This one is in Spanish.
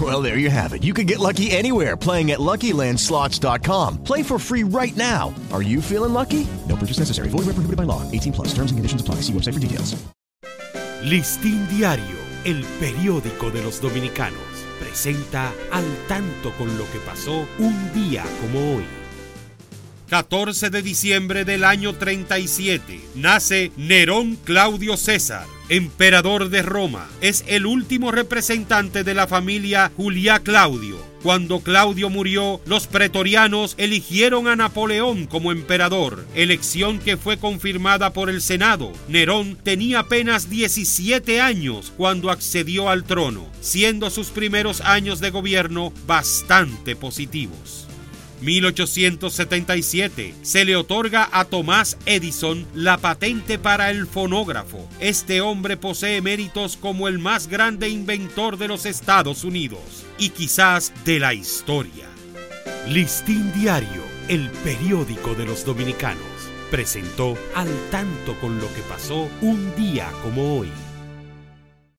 Well, there you have it. You can get lucky anywhere playing at LuckyLandSlots.com. Play for free right now. Are you feeling lucky? No purchase necessary. Void where prohibited by law. 18 plus. Terms and conditions apply. See website for details. Listín Diario, el periódico de los dominicanos, presenta al tanto con lo que pasó un día como hoy. 14 de diciembre del año 37 nace Nerón Claudio César, emperador de Roma. Es el último representante de la familia Julia Claudio. Cuando Claudio murió, los pretorianos eligieron a Napoleón como emperador, elección que fue confirmada por el Senado. Nerón tenía apenas 17 años cuando accedió al trono, siendo sus primeros años de gobierno bastante positivos. 1877 se le otorga a Thomas Edison la patente para el fonógrafo. Este hombre posee méritos como el más grande inventor de los Estados Unidos y quizás de la historia. Listín Diario, el periódico de los dominicanos, presentó al tanto con lo que pasó un día como hoy.